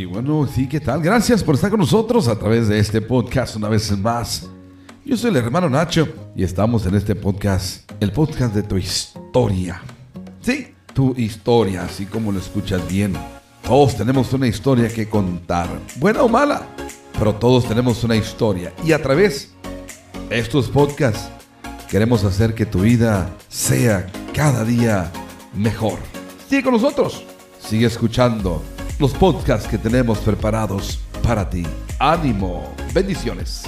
Y bueno, sí, ¿qué tal? Gracias por estar con nosotros a través de este podcast una vez más. Yo soy el hermano Nacho y estamos en este podcast, el podcast de tu historia. Sí, tu historia, así como lo escuchas bien. Todos tenemos una historia que contar, buena o mala, pero todos tenemos una historia. Y a través de estos podcasts queremos hacer que tu vida sea cada día mejor. Sigue con nosotros, sigue escuchando los podcasts que tenemos preparados para ti. Ánimo, bendiciones.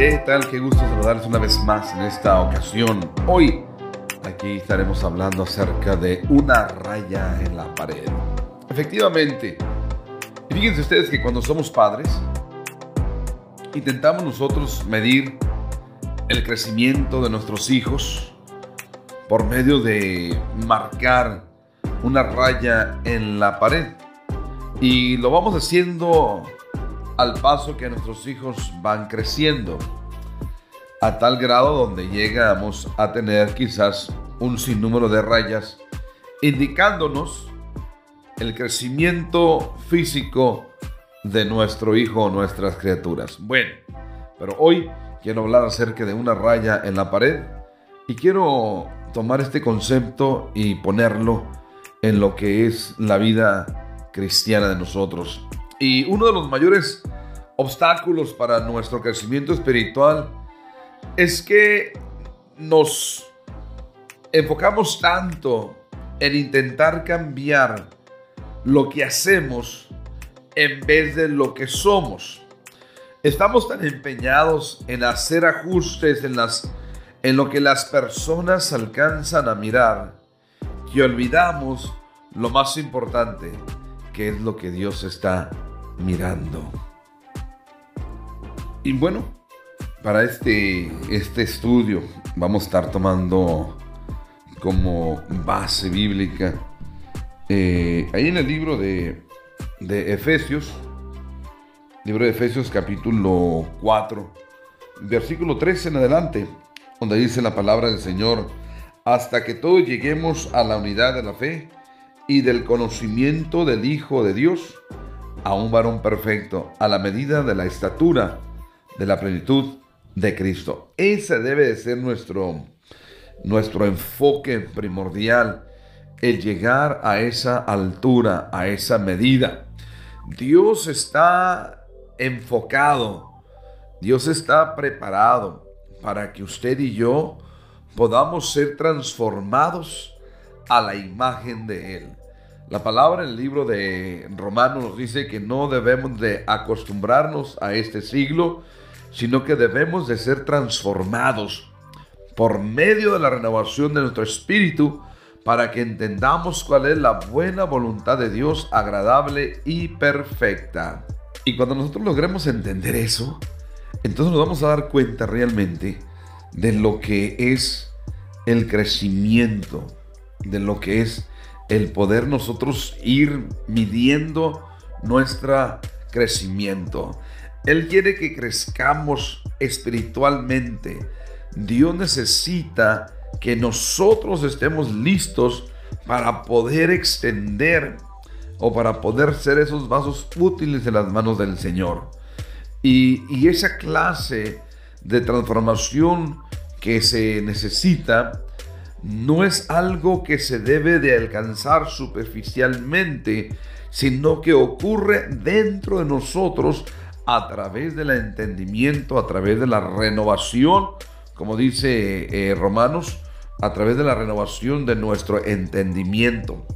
¿Qué tal? ¿Qué gusto saludarles una vez más en esta ocasión. Hoy aquí estaremos hablando acerca de una raya en la pared. Efectivamente, fíjense ustedes que cuando somos padres, intentamos nosotros medir el crecimiento de nuestros hijos por medio de marcar una raya en la pared. Y lo vamos haciendo al paso que nuestros hijos van creciendo, a tal grado donde llegamos a tener quizás un sinnúmero de rayas indicándonos el crecimiento físico de nuestro hijo o nuestras criaturas. Bueno, pero hoy quiero hablar acerca de una raya en la pared y quiero tomar este concepto y ponerlo en lo que es la vida cristiana de nosotros. Y uno de los mayores obstáculos para nuestro crecimiento espiritual es que nos enfocamos tanto en intentar cambiar lo que hacemos en vez de lo que somos. Estamos tan empeñados en hacer ajustes en, las, en lo que las personas alcanzan a mirar que olvidamos lo más importante, que es lo que Dios está mirando. Y bueno, para este, este estudio vamos a estar tomando como base bíblica eh, ahí en el libro de, de Efesios, libro de Efesios capítulo 4, versículo 13 en adelante, donde dice la palabra del Señor, hasta que todos lleguemos a la unidad de la fe y del conocimiento del Hijo de Dios, a un varón perfecto, a la medida de la estatura de la plenitud de Cristo. Ese debe de ser nuestro, nuestro enfoque primordial, el llegar a esa altura, a esa medida. Dios está enfocado, Dios está preparado para que usted y yo podamos ser transformados a la imagen de Él. La palabra en el libro de Romanos nos dice que no debemos de acostumbrarnos a este siglo, sino que debemos de ser transformados por medio de la renovación de nuestro espíritu para que entendamos cuál es la buena voluntad de Dios agradable y perfecta. Y cuando nosotros logremos entender eso, entonces nos vamos a dar cuenta realmente de lo que es el crecimiento, de lo que es el poder nosotros ir midiendo nuestro crecimiento. Él quiere que crezcamos espiritualmente. Dios necesita que nosotros estemos listos para poder extender o para poder ser esos vasos útiles en las manos del Señor. Y, y esa clase de transformación que se necesita no es algo que se debe de alcanzar superficialmente, sino que ocurre dentro de nosotros a través del entendimiento, a través de la renovación, como dice eh, Romanos, a través de la renovación de nuestro entendimiento.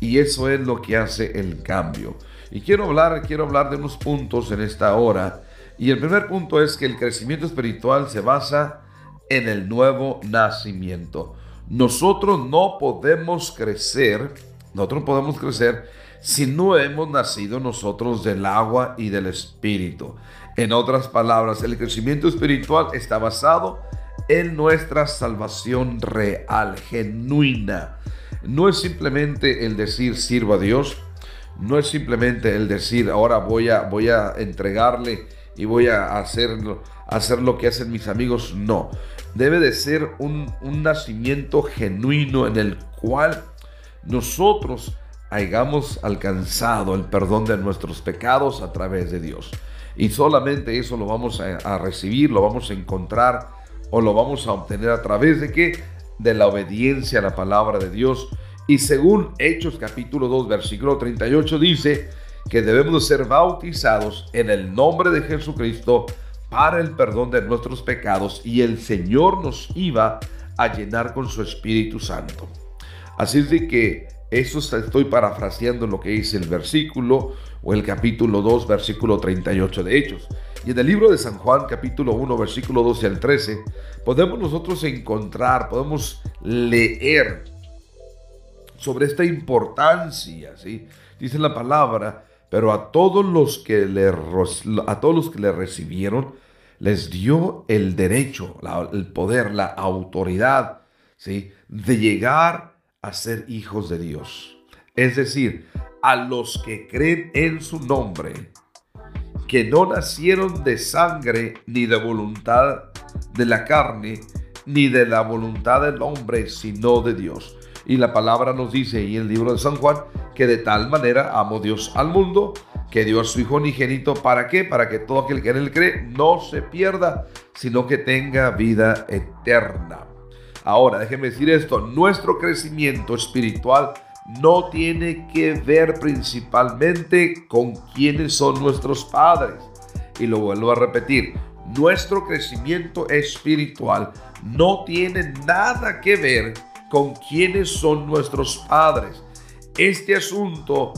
Y eso es lo que hace el cambio. Y quiero hablar, quiero hablar de unos puntos en esta hora. Y el primer punto es que el crecimiento espiritual se basa en el nuevo nacimiento. Nosotros no podemos crecer, nosotros podemos crecer si no hemos nacido nosotros del agua y del espíritu. En otras palabras, el crecimiento espiritual está basado en nuestra salvación real, genuina. No es simplemente el decir sirvo a Dios, no es simplemente el decir ahora voy a, voy a entregarle y voy a hacer, hacer lo que hacen mis amigos, no. Debe de ser un, un nacimiento genuino en el cual nosotros hayamos alcanzado el perdón de nuestros pecados a través de Dios. Y solamente eso lo vamos a, recibir, lo vamos a encontrar o lo vamos a obtener a través de qué? De la obediencia a la palabra de Dios. Y según Hechos capítulo 2 versículo 38 dice que debemos ser bautizados en el nombre de Jesucristo para el perdón de nuestros pecados y el Señor nos iba a llenar con su Espíritu Santo. Así es de que eso estoy parafraseando lo que dice el versículo o el capítulo 2, versículo 38 de Hechos. Y en el libro de San Juan, capítulo 1, versículo 12 al 13, podemos nosotros encontrar, podemos leer sobre esta importancia, ¿sí? Dice la palabra, pero a todos los que le, a todos los que le recibieron, les dio el derecho, el poder, la autoridad, ¿sí? De llegar a ser hijos de Dios. Es decir, a los que creen en su nombre, que no nacieron de sangre ni de voluntad de la carne, ni de la voluntad del hombre, sino de Dios. Y la palabra nos dice en el libro de San Juan que de tal manera amó Dios al mundo que dio a su Hijo unigénito. ¿Para qué? Para que todo aquel que en él cree no se pierda, sino que tenga vida eterna. Ahora, déjenme decir esto, nuestro crecimiento espiritual no tiene que ver principalmente con quiénes son nuestros padres. Y lo vuelvo a repetir, nuestro crecimiento espiritual no tiene nada que ver con quiénes son nuestros padres. Este asunto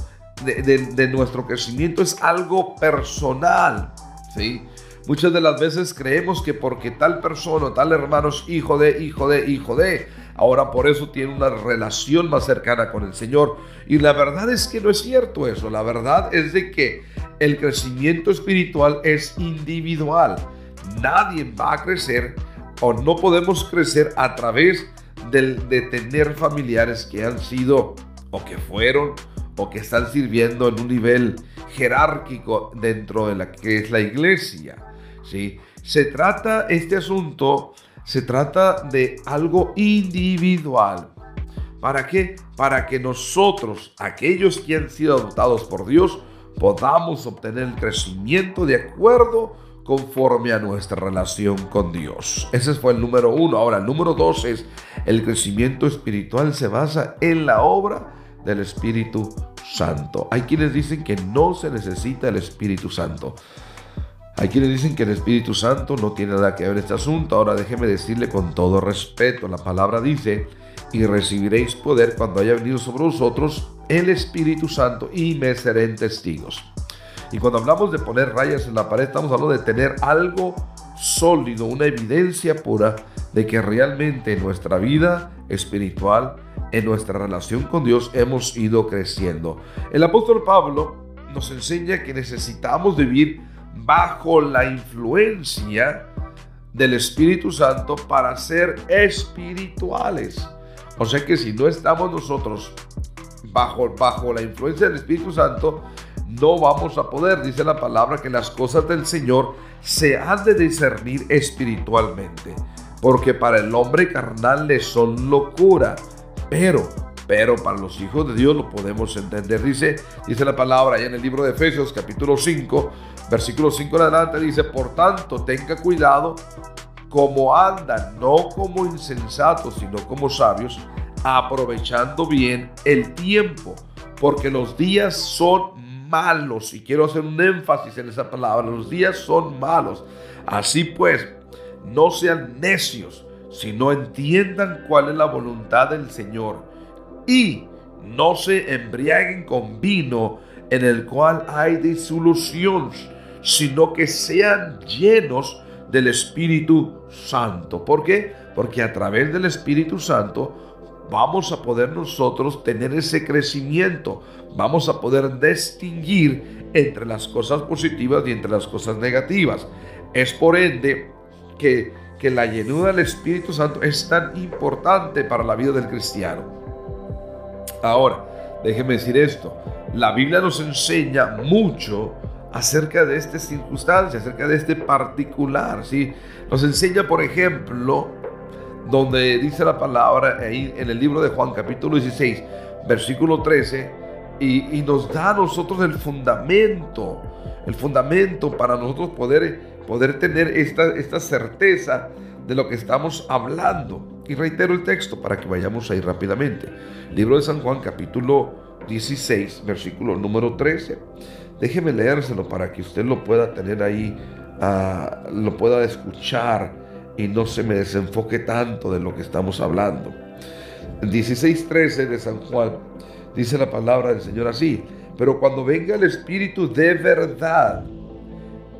de, nuestro crecimiento es algo personal. ¿sí? Muchas de las veces creemos que porque tal persona, tal hermano es hijo de, hijo de, hijo de, ahora por eso tiene una relación más cercana con el Señor. Y la verdad es que no es cierto eso. La verdad es de que el crecimiento espiritual es individual. Nadie va a crecer o no podemos crecer a través de, de tener familiares que han sido o que fueron o que están sirviendo en un nivel jerárquico dentro de la que es la iglesia. ¿Sí? Se trata, este asunto, se trata de algo individual. ¿Para qué? Para que nosotros, aquellos que han sido adoptados por Dios, podamos obtener el crecimiento de acuerdo conforme a nuestra relación con Dios. Ese fue el número uno. Ahora, el número dos es el crecimiento espiritual se basa en la obra del Espíritu Santo. Hay quienes dicen que no se necesita el Espíritu Santo. Hay quienes dicen que el Espíritu Santo no tiene nada que ver este asunto. Ahora déjeme decirle con todo respeto, la palabra dice, y recibiréis poder cuando haya venido sobre vosotros el Espíritu Santo y me serán testigos. Y cuando hablamos de poner rayas en la pared, estamos hablando de tener algo sólido, una evidencia pura de que realmente en nuestra vida espiritual, en nuestra relación con Dios, hemos ido creciendo. El apóstol Pablo nos enseña que necesitamos vivir bajo la influencia del Espíritu Santo para ser espirituales. O sea que si no estamos nosotros bajo, bajo la influencia del Espíritu Santo, no vamos a poder. Dice la palabra que las cosas del Señor se han de discernir espiritualmente. Porque para el hombre carnal le son locura. Pero, pero para los hijos de Dios lo podemos entender. Dice, dice la palabra allá en el libro de Efesios capítulo 5, Versículo 5 en adelante dice, por tanto, tenga cuidado como andan, no como insensatos, sino como sabios, aprovechando bien el tiempo, porque los días son malos. Y quiero hacer un énfasis en esa palabra, los días son malos. Así pues, no sean necios, sino entiendan cuál es la voluntad del Señor. Y no se embriaguen con vino en el cual hay disolución sino que sean llenos del Espíritu Santo. ¿Por qué? Porque a través del Espíritu Santo vamos a poder nosotros tener ese crecimiento, vamos a poder distinguir entre las cosas positivas y entre las cosas negativas. Es por ende que, que la llenura del Espíritu Santo es tan importante para la vida del cristiano. Ahora, déjeme decir esto, la Biblia nos enseña mucho acerca de esta circunstancia, acerca de este particular, ¿sí? Nos enseña, por ejemplo, donde dice la palabra ahí en el libro de Juan capítulo 16, versículo 13, y, nos da a nosotros el fundamento, el fundamento para nosotros poder, poder tener esta, esta certeza de lo que estamos hablando. Y reitero el texto para que vayamos ahí rápidamente. Libro de San Juan capítulo 16, versículo número 13. Déjeme leérselo para que usted lo pueda tener ahí, ah, lo pueda escuchar y no se me desenfoque tanto de lo que estamos hablando. 16.13 de San Juan dice la palabra del Señor así, pero cuando venga el Espíritu de verdad,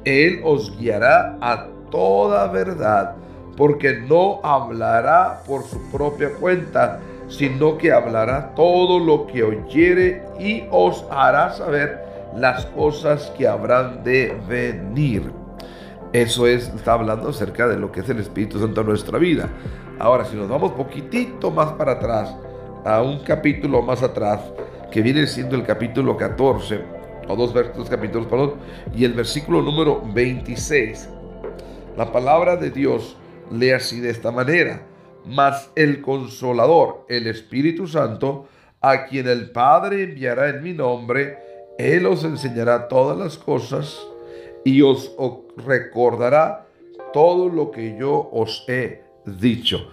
Él os guiará a toda verdad, porque no hablará por su propia cuenta, sino que hablará todo lo que oyere y os hará saber las cosas que habrán de venir. Eso es, está hablando acerca de lo que es el Espíritu Santo en nuestra vida. Ahora, si nos vamos poquitito más para atrás, a un capítulo más atrás, que viene siendo el capítulo 14, o dos, dos capítulos, perdón, y el versículo número 26, la palabra de Dios lee así de esta manera, mas el consolador, el Espíritu Santo, a quien el Padre enviará en mi nombre, Él os enseñará todas las cosas y os recordará todo lo que yo os he dicho.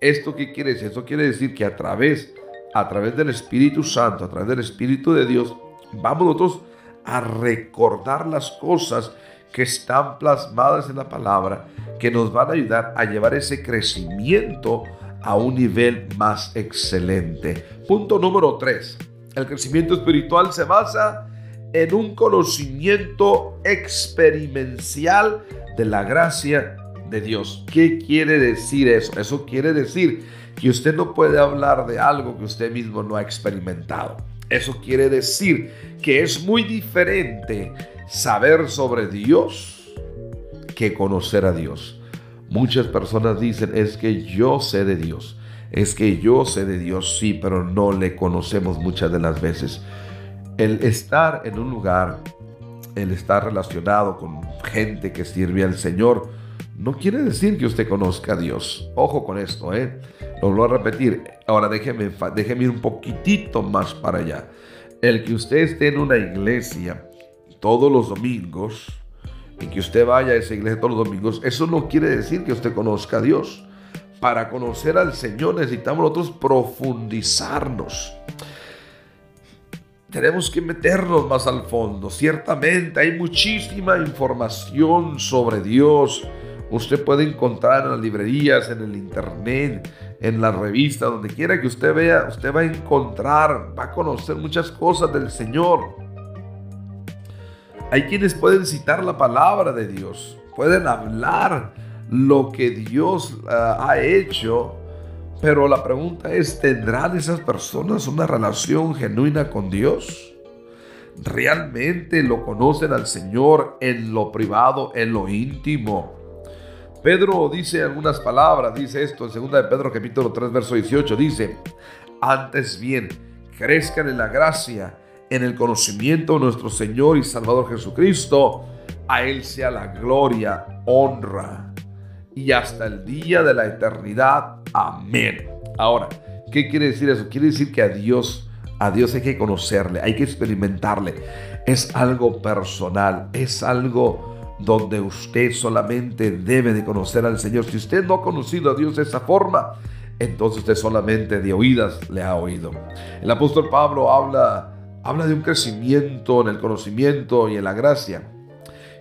¿Esto qué quiere decir? Esto quiere decir que a través, a través del Espíritu Santo, a través del Espíritu de Dios, vamos nosotros a recordar las cosas que están plasmadas en la palabra, que nos van a ayudar a llevar ese crecimiento a un nivel más excelente. Punto número 3. El crecimiento espiritual se basa en un conocimiento experimental de la gracia de Dios. ¿Qué quiere decir eso? Eso quiere decir que usted no puede hablar de algo que usted mismo no ha experimentado. Eso quiere decir que es muy diferente saber sobre Dios que conocer a Dios. Muchas personas dicen, es que yo sé de Dios. Es que yo sé de Dios, sí, pero no le conocemos muchas de las veces. El estar en un lugar, el estar relacionado con gente que sirve al Señor, no quiere decir que usted conozca a Dios. Ojo con esto, ¿eh? Lo voy a repetir. Ahora déjeme, déjeme ir un poquitito más para allá. El que usted esté en una iglesia todos los domingos, y que usted vaya a esa iglesia todos los domingos, eso no quiere decir que usted conozca a Dios. Para conocer al Señor necesitamos nosotros profundizarnos tenemos que meternos más al fondo. Ciertamente hay muchísima información sobre Dios. Usted puede encontrar en las librerías, en el internet, en la revista, donde quiera que usted vea, usted va a encontrar, va a conocer muchas cosas del Señor. Hay quienes pueden citar la palabra de Dios, pueden hablar lo que Dios ah, ha hecho pero la pregunta es, ¿tendrán esas personas una relación genuina con Dios? ¿Realmente lo conocen al Señor en lo privado, en lo íntimo? Pedro dice algunas palabras, dice esto en 2 de Pedro capítulo 3 verso 18, dice, antes bien, crezcan en la gracia, en el conocimiento de nuestro Señor y Salvador Jesucristo, a Él sea la gloria, honra y hasta el día de la eternidad. Amén. Ahora, ¿qué quiere decir eso? Quiere decir que a Dios, a Dios hay que conocerle, hay que experimentarle. Es algo personal, es algo donde usted solamente debe de conocer al Señor. Si usted no ha conocido a Dios de esa forma, entonces usted solamente de oídas le ha oído. El apóstol Pablo habla, habla de un crecimiento en el conocimiento y en la gracia.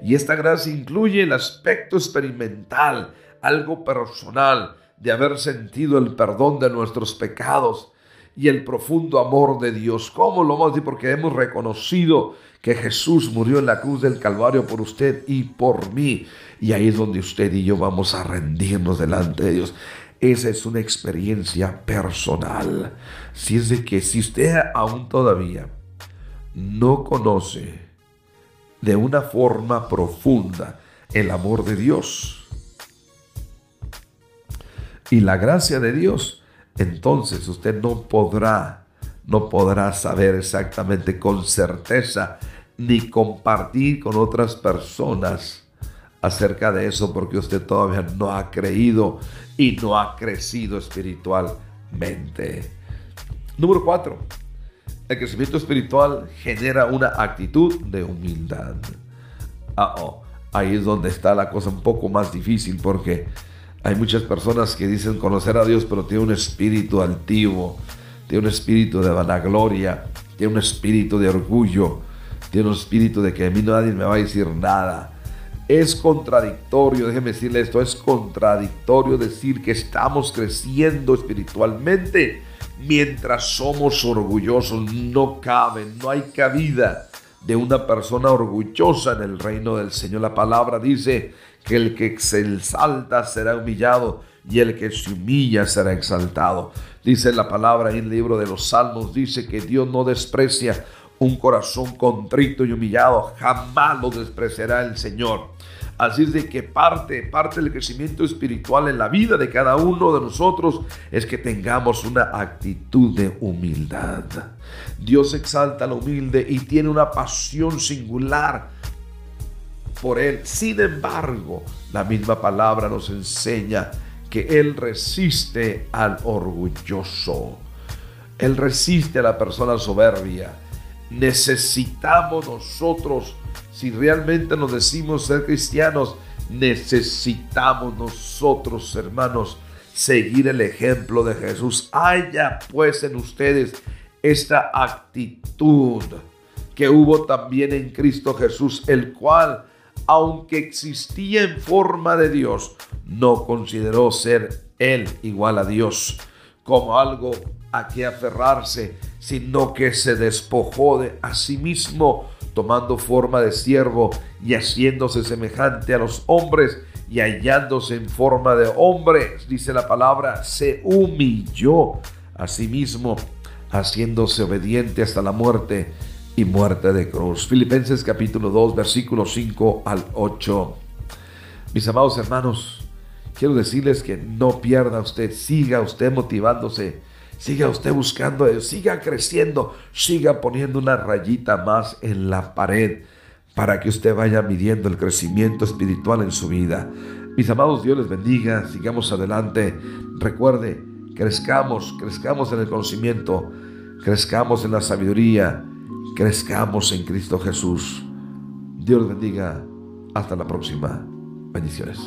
Y esta gracia incluye el aspecto experimental, algo personal, de haber sentido el perdón de nuestros pecados y el profundo amor de Dios. ¿Cómo lo a decir? Porque hemos reconocido que Jesús murió en la cruz del Calvario por usted y por mí. Y ahí es donde usted y yo vamos a rendirnos delante de Dios. Esa es una experiencia personal. Si es de que si usted aún todavía no conoce de una forma profunda el amor de Dios, y la gracia de Dios, entonces usted no podrá, no podrá saber exactamente con certeza ni compartir con otras personas acerca de eso porque usted todavía no ha creído y no ha crecido espiritualmente. Número cuatro, el crecimiento espiritual genera una actitud de humildad. ahí es donde está la cosa un poco más difícil porque hay muchas personas que dicen conocer a Dios pero tiene un espíritu altivo, tiene un espíritu de vanagloria, tiene un espíritu de orgullo, tiene un espíritu de que a mí nadie me va a decir nada. Es contradictorio, déjeme decirle esto, es contradictorio decir que estamos creciendo espiritualmente mientras somos orgullosos. No cabe, no hay cabida de una persona orgullosa en el reino del Señor. La palabra dice que el que se exalta será humillado y el que se humilla será exaltado. Dice la palabra en el libro de los Salmos, dice que Dios no desprecia un corazón contrito y humillado, jamás lo despreciará el Señor. Así es de que parte, parte del crecimiento espiritual en la vida de cada uno de nosotros es que tengamos una actitud de humildad. Dios exalta al humilde y tiene una pasión singular por él. Sin embargo, la misma palabra nos enseña que Él resiste al orgulloso. Él resiste a la persona soberbia necesitamos nosotros, si realmente nos decimos ser cristianos, necesitamos nosotros, hermanos, seguir el ejemplo de Jesús. Haya pues en ustedes esta actitud que hubo también en Cristo Jesús, el cual, aunque existía en forma de Dios, no consideró ser él igual a Dios como algo a que aferrarse, sino que se despojó de a sí mismo, tomando forma de siervo y haciéndose semejante a los hombres y hallándose en forma de hombre, dice la palabra, se humilló a sí mismo, haciéndose obediente hasta la muerte y muerte de cruz. Filipenses capítulo 2, versículo 5 al 8. Mis amados hermanos, quiero decirles que no pierda usted, siga usted motivándose Siga usted buscando a Dios, siga creciendo, siga poniendo una rayita más en la pared para que usted vaya midiendo el crecimiento espiritual en su vida. Mis amados, Dios les bendiga, sigamos adelante. Recuerde, crezcamos, crezcamos en el conocimiento, crezcamos en la sabiduría, crezcamos en Cristo Jesús. Dios les bendiga. Hasta la próxima. Bendiciones.